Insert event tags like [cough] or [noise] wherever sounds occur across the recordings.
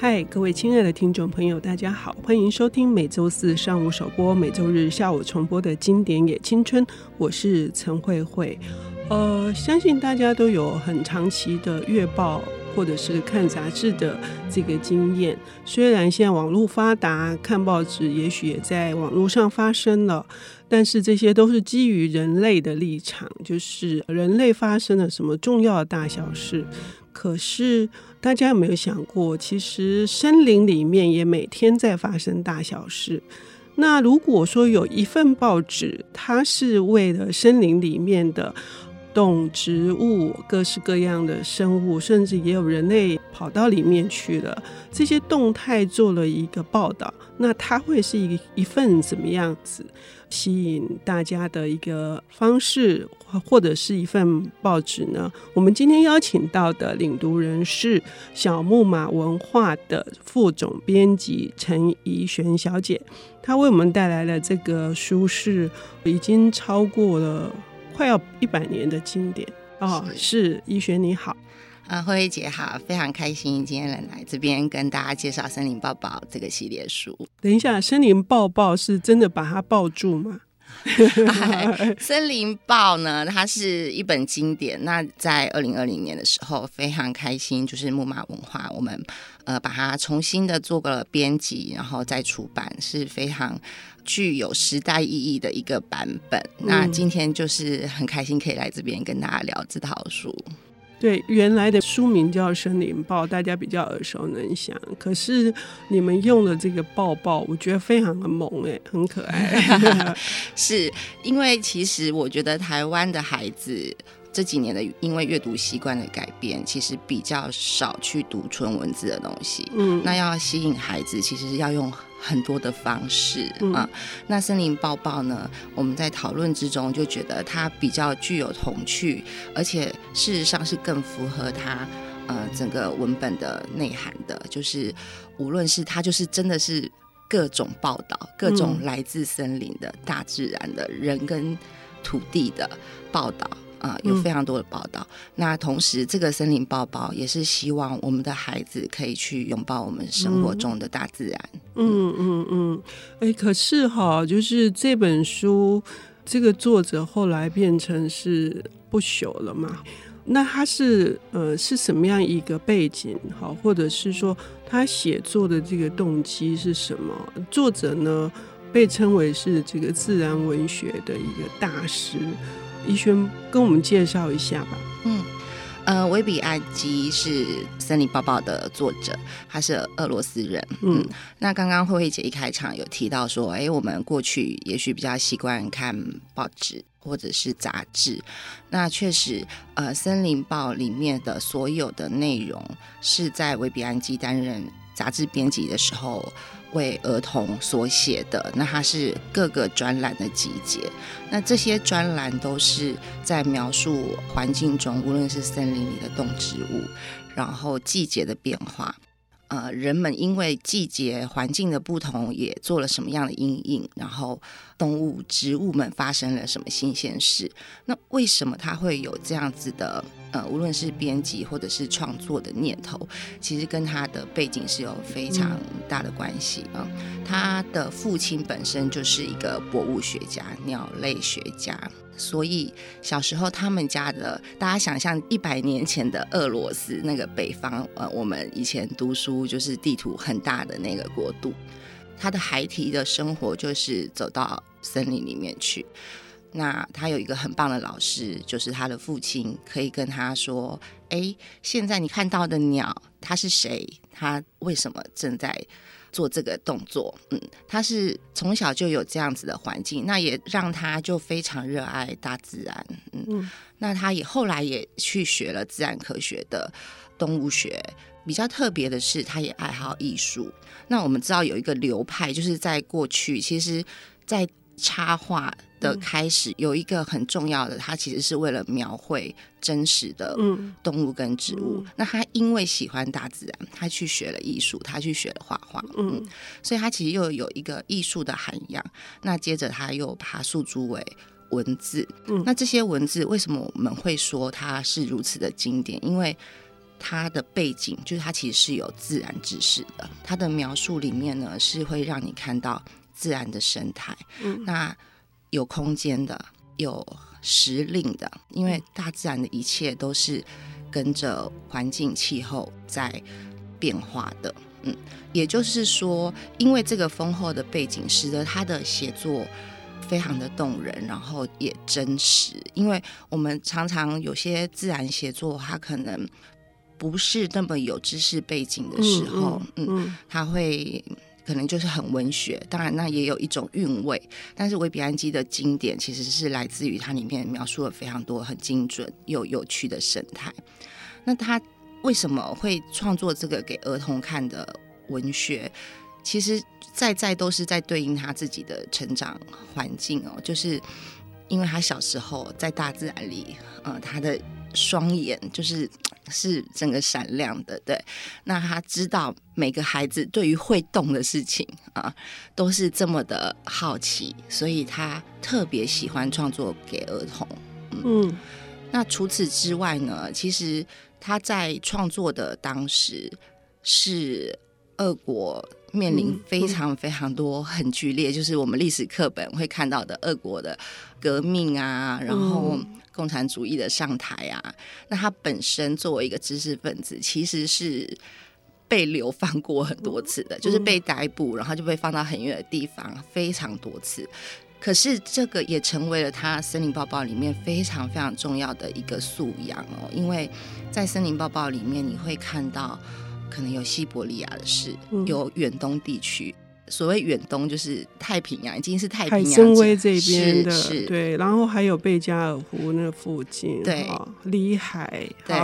嗨，各位亲爱的听众朋友，大家好，欢迎收听每周四上午首播、每周日下午重播的经典也青春，我是陈慧慧。呃，相信大家都有很长期的阅报或者是看杂志的这个经验。虽然现在网络发达，看报纸也许也在网络上发生了，但是这些都是基于人类的立场，就是人类发生了什么重要的大小事。可是，大家有没有想过，其实森林里面也每天在发生大小事。那如果说有一份报纸，它是为了森林里面的动植物、各式各样的生物，甚至也有人类跑到里面去了，这些动态做了一个报道，那它会是一一份怎么样子？吸引大家的一个方式，或者是一份报纸呢？我们今天邀请到的领读人是小木马文化的副总编辑陈怡璇小姐，她为我们带来的这个书是已经超过了快要一百年的经典哦。是医学你好。啊，慧慧姐好，非常开心今天能来这边跟大家介绍《森林抱抱》这个系列书。等一下，《森林抱抱》是真的把它抱住吗？[laughs] 哎、[laughs] 森林报呢，它是一本经典。那在二零二零年的时候，非常开心，就是木马文化我们呃把它重新的做个了编辑，然后再出版，是非常具有时代意义的一个版本。嗯、那今天就是很开心可以来这边跟大家聊这套书。对，原来的书名叫《森林报》，大家比较耳熟能详。可是你们用的这个抱抱，我觉得非常的萌哎，很可爱。[laughs] [laughs] 是因为其实我觉得台湾的孩子这几年的因为阅读习惯的改变，其实比较少去读纯文字的东西。嗯，那要吸引孩子，其实要用。很多的方式、嗯、啊，那森林抱抱呢？我们在讨论之中就觉得它比较具有童趣，而且事实上是更符合它呃整个文本的内涵的。就是无论是它，就是真的是各种报道，各种来自森林的大自然的人跟土地的报道。啊、呃，有非常多的报道。嗯、那同时，这个森林抱抱也是希望我们的孩子可以去拥抱我们生活中的大自然。嗯嗯嗯。哎、嗯嗯欸，可是哈，就是这本书，这个作者后来变成是不朽了嘛？那他是呃是什么样一个背景？好，或者是说他写作的这个动机是什么？作者呢，被称为是这个自然文学的一个大师。怡璇跟我们介绍一下吧。嗯，呃，维比安基是《森林抱抱》的作者，他是俄罗斯人。嗯，嗯，那刚刚慧慧姐一开场有提到说，哎，我们过去也许比较习惯看报纸或者是杂志，那确实，呃，《森林报》里面的所有的内容是在维比安基担任杂志编辑的时候。为儿童所写的，那它是各个专栏的集结。那这些专栏都是在描述环境中，无论是森林里的动植物，然后季节的变化。呃，人们因为季节环境的不同，也做了什么样的阴影？然后动物、植物们发生了什么新鲜事？那为什么他会有这样子的？呃，无论是编辑或者是创作的念头，其实跟他的背景是有非常大的关系啊。嗯，他的父亲本身就是一个博物学家、鸟类学家。所以小时候，他们家的大家想象一百年前的俄罗斯那个北方，呃，我们以前读书就是地图很大的那个国度，他的孩提的生活就是走到森林里面去。那他有一个很棒的老师，就是他的父亲，可以跟他说：“哎，现在你看到的鸟，他是谁？他为什么正在？”做这个动作，嗯，他是从小就有这样子的环境，那也让他就非常热爱大自然，嗯，嗯，那他也后来也去学了自然科学的动物学，比较特别的是，他也爱好艺术。那我们知道有一个流派，就是在过去，其实，在插画的开始有一个很重要的，它其实是为了描绘真实的动物跟植物。那他因为喜欢大自然，他去学了艺术，他去学了画画，嗯，所以他其实又有一个艺术的涵养。那接着他又把它诉诸为文字。那这些文字为什么我们会说它是如此的经典？因为它的背景就是它其实是有自然知识的，它的描述里面呢是会让你看到自然的生态，嗯，那有空间的，有时令的，因为大自然的一切都是跟着环境气候在变化的，嗯，也就是说，因为这个丰厚的背景，使得他的写作非常的动人，然后也真实，因为我们常常有些自然写作，它可能。不是那么有知识背景的时候，嗯，嗯，嗯，他会可能就是很文学，当然那也有一种韵味。但是维比安基的经典其实是来自于它里面描述了非常多很精准又有趣的生态。那他为什么会创作这个给儿童看的文学？其实在在都是在对应他自己的成长环境哦，就是因为他小时候在大自然里，呃，他的。双眼就是是整个闪亮的，对。那他知道每个孩子对于会动的事情啊，都是这么的好奇，所以他特别喜欢创作给儿童。嗯，嗯，那除此之外呢，其实他在创作的当时是俄国面临非常非常多很剧烈，嗯嗯、就是我们历史课本会看到的俄国的革命啊，然后。嗯共产主义的上台啊，那他本身作为一个知识分子，其实是被流放过很多次的，就是被逮捕，然后就被放到很远的地方，非常多次。可是这个也成为了他《森林抱抱》里面非常非常重要的一个素养哦，因为在《森林抱抱》里面，你会看到可能有西伯利亚的事，有远东地区。所谓远东就是太平洋，已经是太平洋。海参崴这边的，是是对，然后还有贝加尔湖那附近，对，里海，对，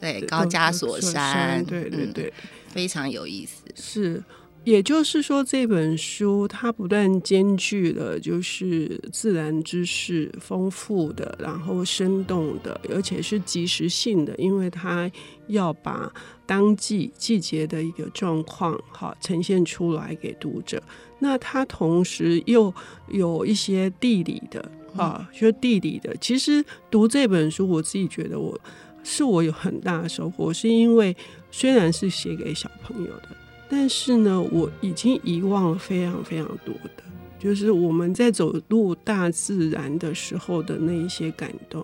对，高加索山，对对对，嗯，非常有意思，是。也就是说，这本书它不但兼具了就是自然知识丰富的，然后生动的，而且是及时性的，因为它要把当季季节的一个状况哈呈现出来给读者。那它同时又有一些地理的啊，就地理的。其实读这本书，我自己觉得我是我有很大的收获，是因为虽然是写给小朋友的。但是呢，我已经遗忘了非常非常多的，就是我们在走入大自然的时候的那一些感动。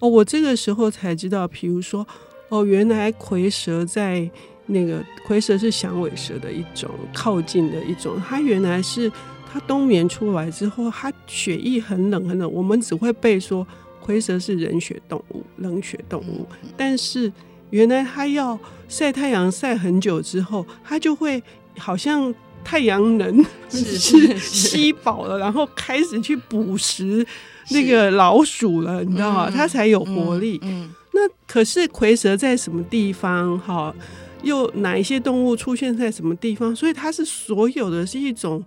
哦，我这个时候才知道，比如说，哦，原来蝰蛇在那个蝰蛇是响尾蛇的一种靠近的一种，它原来是它冬眠出来之后，它血液很冷很冷。我们只会背说蝰蛇是冷血动物，冷血动物，但是。原来它要晒太阳晒很久之后，它就会好像太阳能是吸饱了，然后开始去捕食那个老鼠了，你知道吗？它才有活力。嗯嗯、那可是蝰蛇在什么地方？哈，又哪一些动物出现在什么地方？所以它是所有的是一种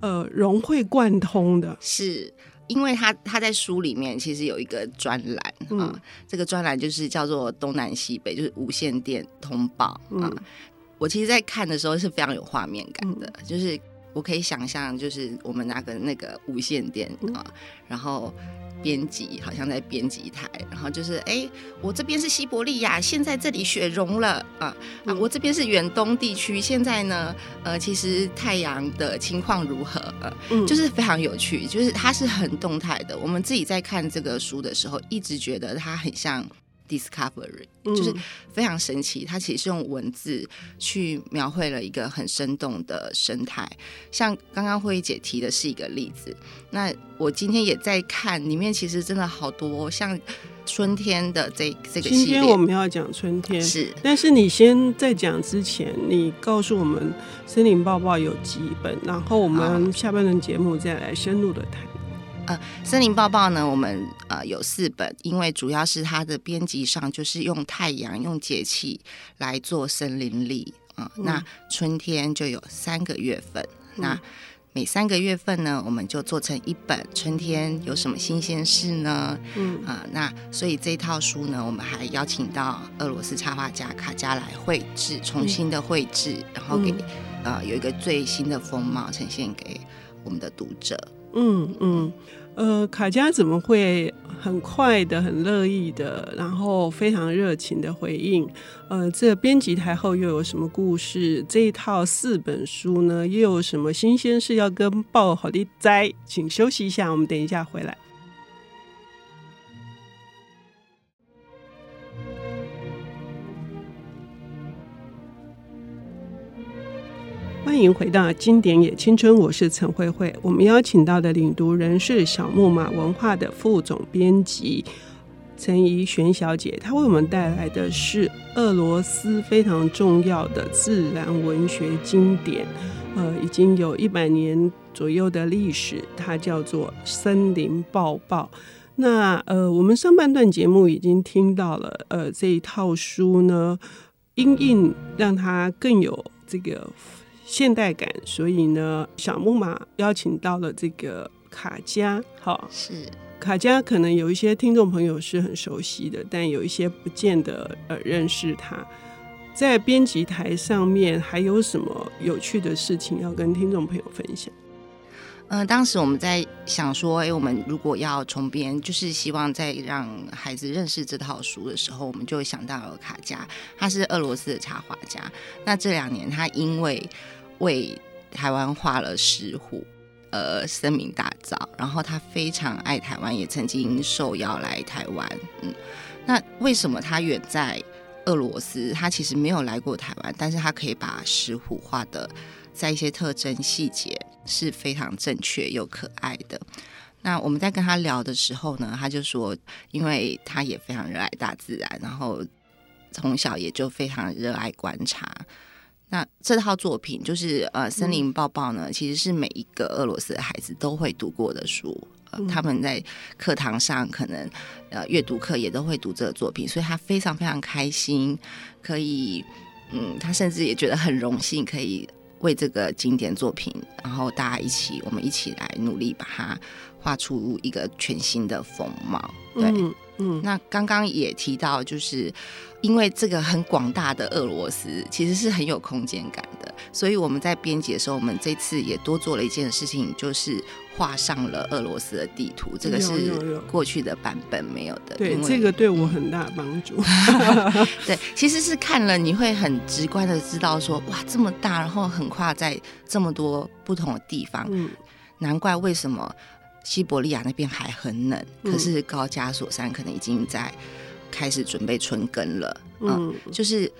呃融会贯通的。是。因为他他在书里面其实有一个专栏啊，嗯、这个专栏就是叫做东南西北，就是无线电通报啊。嗯、我其实，在看的时候是非常有画面感的，嗯、就是我可以想象，就是我们拿个那个无线电啊，嗯、然后。编辑好像在编辑台，然后就是哎，我这边是西伯利亚，现在这里雪融了啊啊！我这边是远东地区，现在呢，呃，其实太阳的情况如何？呃，嗯，就是非常有趣，就是它是很动态的。我们自己在看这个书的时候，一直觉得它很像。Discovery 就是非常神奇，它其实是用文字去描绘了一个很生动的生态。像刚刚慧姐提的是一个例子，那我今天也在看里面，其实真的好多像春天的这这个系列。今天我们要讲春天，是，但是你先在讲之前，你告诉我们《森林抱抱》有几本，然后我们下半段节目再来深入的谈。呃，森林抱抱呢，我们呃有四本，因为主要是它的编辑上就是用太阳、用节气来做森林历啊、呃。那春天就有三个月份，嗯、那每三个月份呢，我们就做成一本。春天有什么新鲜事呢？嗯啊、呃，那所以这套书呢，我们还邀请到俄罗斯插画家卡加来绘制，重新的绘制，嗯、然后给呃有一个最新的风貌呈现给我们的读者。嗯嗯，呃，卡佳怎么会很快的、很乐意的，然后非常热情的回应。呃，这编辑台后又有什么故事？这一套四本书呢，又有什么新鲜事要跟报好的摘？请休息一下，我们等一下回来。欢迎回到经典也青春，我是陈慧慧。我们邀请到的领读人是小木马文化的副总编辑陈怡璇小姐，她为我们带来的是俄罗斯非常重要的自然文学经典，呃，已经有一百年左右的历史，它叫做《森林抱抱》。那呃，我们上半段节目已经听到了，呃，这一套书呢，因应让它更有这个。现代感，所以呢，小木马邀请到了这个卡嘉，好，是卡嘉，可能有一些听众朋友是很熟悉的，但有一些不见得呃认识他。在编辑台上面还有什么有趣的事情要跟听众朋友分享？嗯、呃，当时我们在想说，哎，我们如果要重编，就是希望在让孩子认识这套书的时候，我们就想到了卡嘉，他是俄罗斯的插画家。那这两年他因为为台湾画了石虎，呃，声名大噪。然后他非常爱台湾，也曾经受邀来台湾。嗯，那为什么他远在俄罗斯，他其实没有来过台湾，但是他可以把石虎画的在一些特征细节是非常正确又可爱的。那我们在跟他聊的时候呢，他就说，因为他也非常热爱大自然，然后从小也就非常热爱观察。那这套作品就是呃，《森林抱抱》呢，其实是每一个俄罗斯的孩子都会读过的书。呃，他们在课堂上可能呃阅读课也都会读这个作品，所以他非常非常开心，可以嗯，他甚至也觉得很荣幸，可以为这个经典作品，然后大家一起，我们一起来努力把它画出一个全新的风貌。对，嗯，嗯，那刚刚也提到就是。因为这个很广大的俄罗斯其实是很有空间感的，所以我们在编辑的时候，我们这次也多做了一件事情，就是画上了俄罗斯的地图。这个是过去的版本没有的。对，这个对我很大 [laughs] 帮助。[laughs] 对，其实是看了你会很直观的知道说，哇，这么大，然后横跨在这么多不同的地方，嗯，难怪为什么西伯利亚那边还很冷，可是高加索山可能已经在。开始准备春耕了，嗯，就是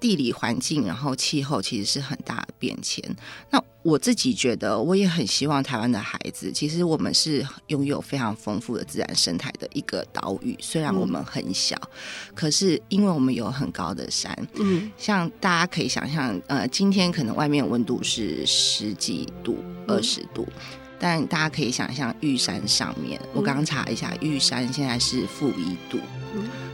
地理环境，然后气候其实是很大的变迁。那我自己觉得，我也很希望台湾的孩子，其实我们是拥有非常丰富的自然生态的一个岛屿。虽然我们很小，嗯，可是因为我们有很高的山，嗯，像大家可以想象，呃，今天可能外面温度是十几度、二十度。嗯但大家可以想象，玉山上面，我刚刚查一下，玉山现在是负一度，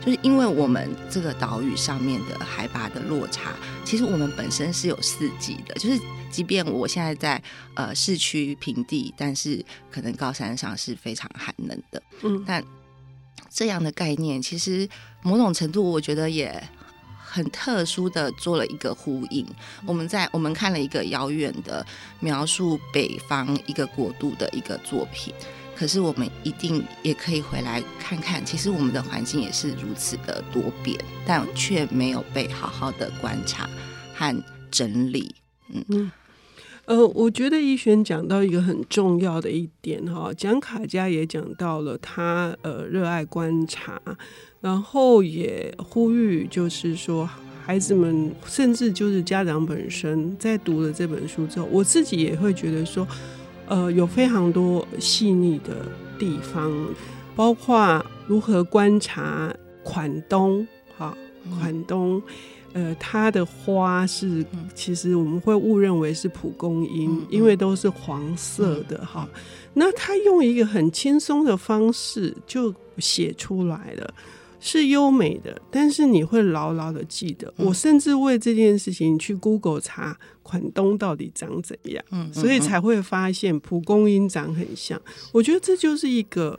就是因为我们这个岛屿上面的海拔的落差，其实我们本身是有四季的，就是即便我现在在呃市区平地，但是可能高山上是非常寒冷的，嗯，但这样的概念，其实某种程度，我觉得也。很特殊的做了一个呼应，我们在我们看了一个遥远的描述北方一个国度的一个作品，可是我们一定也可以回来看看，其实我们的环境也是如此的多变，但却没有被好好的观察和整理。嗯嗯，呃，我觉得一璇讲到一个很重要的一点哈，讲卡嘉也讲到了他呃热爱观察。然后也呼吁，就是说，孩子们甚至就是家长本身，在读了这本书之后，我自己也会觉得说，呃，有非常多细腻的地方，包括如何观察款冬，哈，款冬，呃，它的花是其实我们会误认为是蒲公英，因为都是黄色的，哈。那他用一个很轻松的方式就写出来了。是优美的，但是你会牢牢的记得。我甚至为这件事情去 Google 查款东到底长怎样，嗯，所以才会发现蒲公英长很像。我觉得这就是一个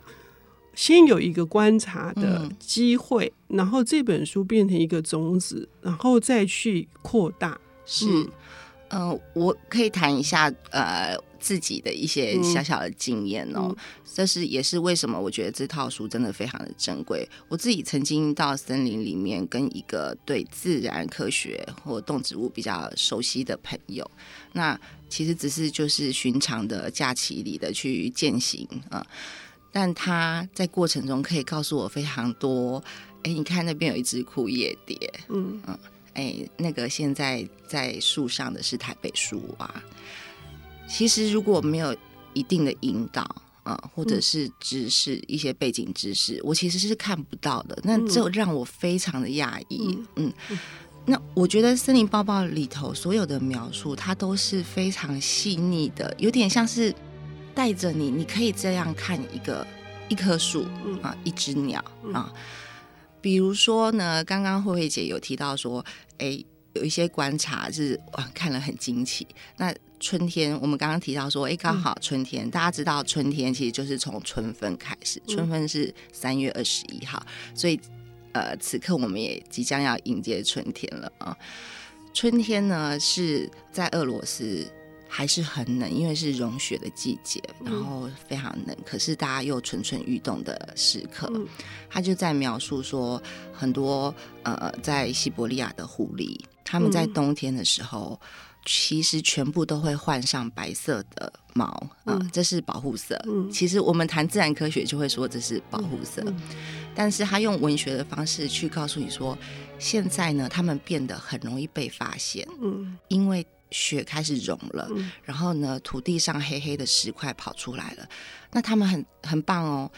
先有一个观察的机会，然后这本书变成一个种子，然后再去扩大。是，嗯，呃，我可以谈一下，呃，自己的一些小小的经验哦。嗯、这是也是为什么我觉得这套书真的非常的珍贵。我自己曾经到森林里面，跟一个对自然科学或动植物比较熟悉的朋友，那其实只是就是寻常的假期里的去践行啊。但他在过程中可以告诉我非常多。哎，你看那边有一只枯叶蝶，嗯嗯，哎，那个现在在树上的是台北树蛙。其实如果没有一定的引导啊、呃，或者是知识、嗯、一些背景知识，我其实是看不到的。那这让我非常的讶异。嗯，嗯，那我觉得《森林抱抱》里头所有的描述，它都是非常细腻的，有点像是带着你，你可以这样看一个一棵树啊，一只鸟啊。比如说呢，刚刚慧慧姐有提到说，哎，有一些观察是哇，看了很惊奇。那春天，我们刚刚提到说，哎，刚好春天，嗯、大家知道春天其实就是从春分开始，春分是三月二十一号，嗯、所以呃，此刻我们也即将要迎接春天了啊。春天呢是在俄罗斯。还是很冷，因为是融雪的季节，然后非常冷。嗯、可是大家又蠢蠢欲动的时刻，嗯、他就在描述说，很多呃，在西伯利亚的狐狸，他们在冬天的时候，嗯、其实全部都会换上白色的毛啊、呃，这是保护色。嗯、其实我们谈自然科学就会说这是保护色，但是他用文学的方式去告诉你说，现在呢，他们变得很容易被发现，嗯，因为。雪开始融了，嗯、然后呢，土地上黑黑的石块跑出来了。那他们很很棒哦，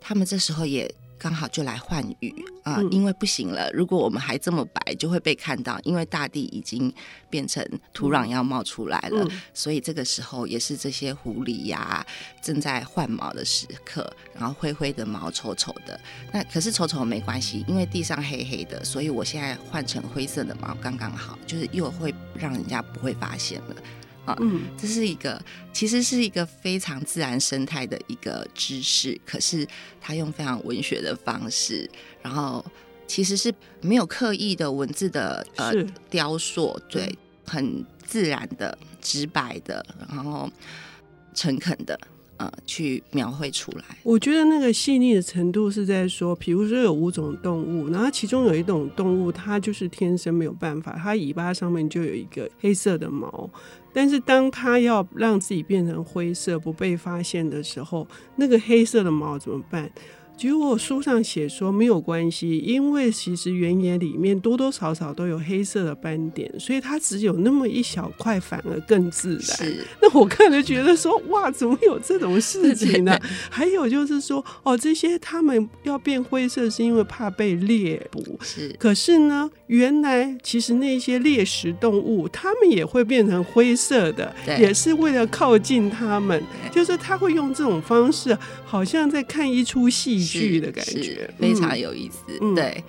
他们这时候也。刚好就来换雨啊，呃嗯、因为不行了。如果我们还这么白，就会被看到。因为大地已经变成土壤要冒出来了，嗯、所以这个时候也是这些狐狸呀、啊、正在换毛的时刻。然后灰灰的毛，丑丑的。那可是丑丑没关系，因为地上黑黑的，所以我现在换成灰色的毛刚刚好，就是又会让人家不会发现了。啊嗯，这是一个其实是一个非常自然生态的一个知识，可是他用非常文学的方式，然后其实是没有刻意的文字的呃雕塑，对，很自然的、直白的，然后诚恳的。呃，去描绘出来。我觉得那个细腻的程度是在说，比如说有五种动物，然后其中有一种动物，它就是天生没有办法，它尾巴上面就有一个黑色的毛，但是当它要让自己变成灰色不被发现的时候，那个黑色的毛怎么办？结果书上写说没有关系，因为其实原野里面多多少少都有黑色的斑点，所以它只有那么一小块，反而更自然。那我看了觉得说，哇，怎么有这种事情呢？还有就是说，哦，这些他们要变灰色是因为怕被猎捕。是，可是呢，原来其实那些猎食动物，它们也会变成灰色的，也是为了靠近它们，就是他会用这种方式，好像在看一出戏。剧的感觉非常有意思，嗯、对，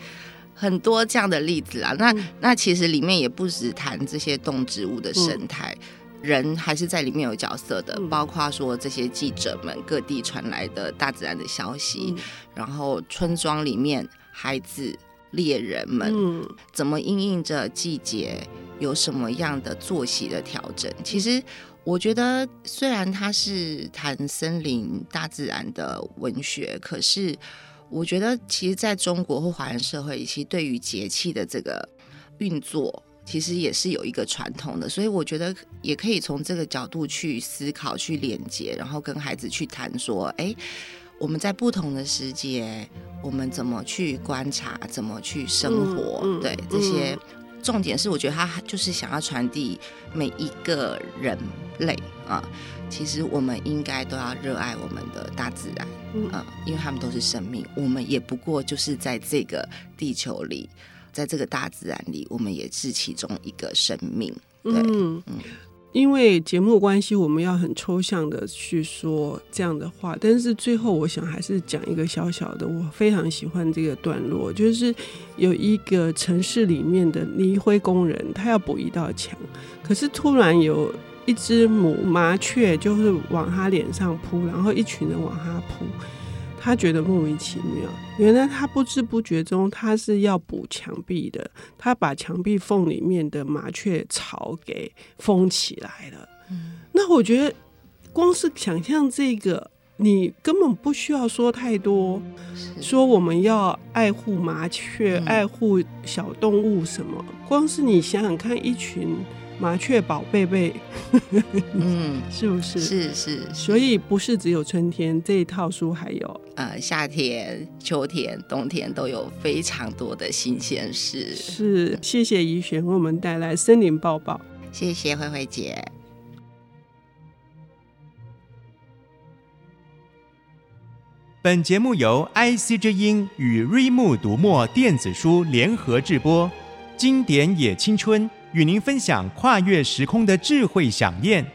很多这样的例子啊。那那其实里面也不只谈这些动植物的生态，嗯、人还是在里面有角色的，嗯、包括说这些记者们各地传来的大自然的消息，嗯、然后村庄里面孩子、猎人们、嗯、怎么应应着季节，有什么样的作息的调整，其实。我觉得虽然它是谈森林大自然的文学，可是我觉得其实在中国或华人社会，其实对于节气的这个运作，其实也是有一个传统的。所以我觉得也可以从这个角度去思考、去连接，然后跟孩子去谈说：哎，我们在不同的时节，我们怎么去观察，怎么去生活？嗯嗯、对这些。重点是，我觉得他就是想要传递每一个人类啊，其实我们应该都要热爱我们的大自然啊，因为他们都是生命，我们也不过就是在这个地球里，在这个大自然里，我们也是其中一个生命。对，嗯。嗯因为节目关系，我们要很抽象的去说这样的话，但是最后我想还是讲一个小小的，我非常喜欢这个段落，就是有一个城市里面的泥灰工人，他要补一道墙，可是突然有一只母麻雀就是往他脸上扑，然后一群人往他扑。他觉得莫名其妙，原来他不知不觉中他是要补墙壁的，他把墙壁缝里面的麻雀巢给封起来了。嗯，那我觉得光是想象这个。你根本不需要说太多，说我们要爱护麻雀、嗯、爱护小动物什么，光是你想想看，一群麻雀宝贝贝，嗯，[laughs] 是不是？是是，所以不是只有春天，这一套书还有呃夏天、秋天、冬天都有非常多的新鲜事。是，谢谢怡璇为我们带来《森林抱抱》，谢谢慧慧姐。本节目由 IC 之音与瑞木读墨电子书联合制播，经典也青春与您分享跨越时空的智慧想念。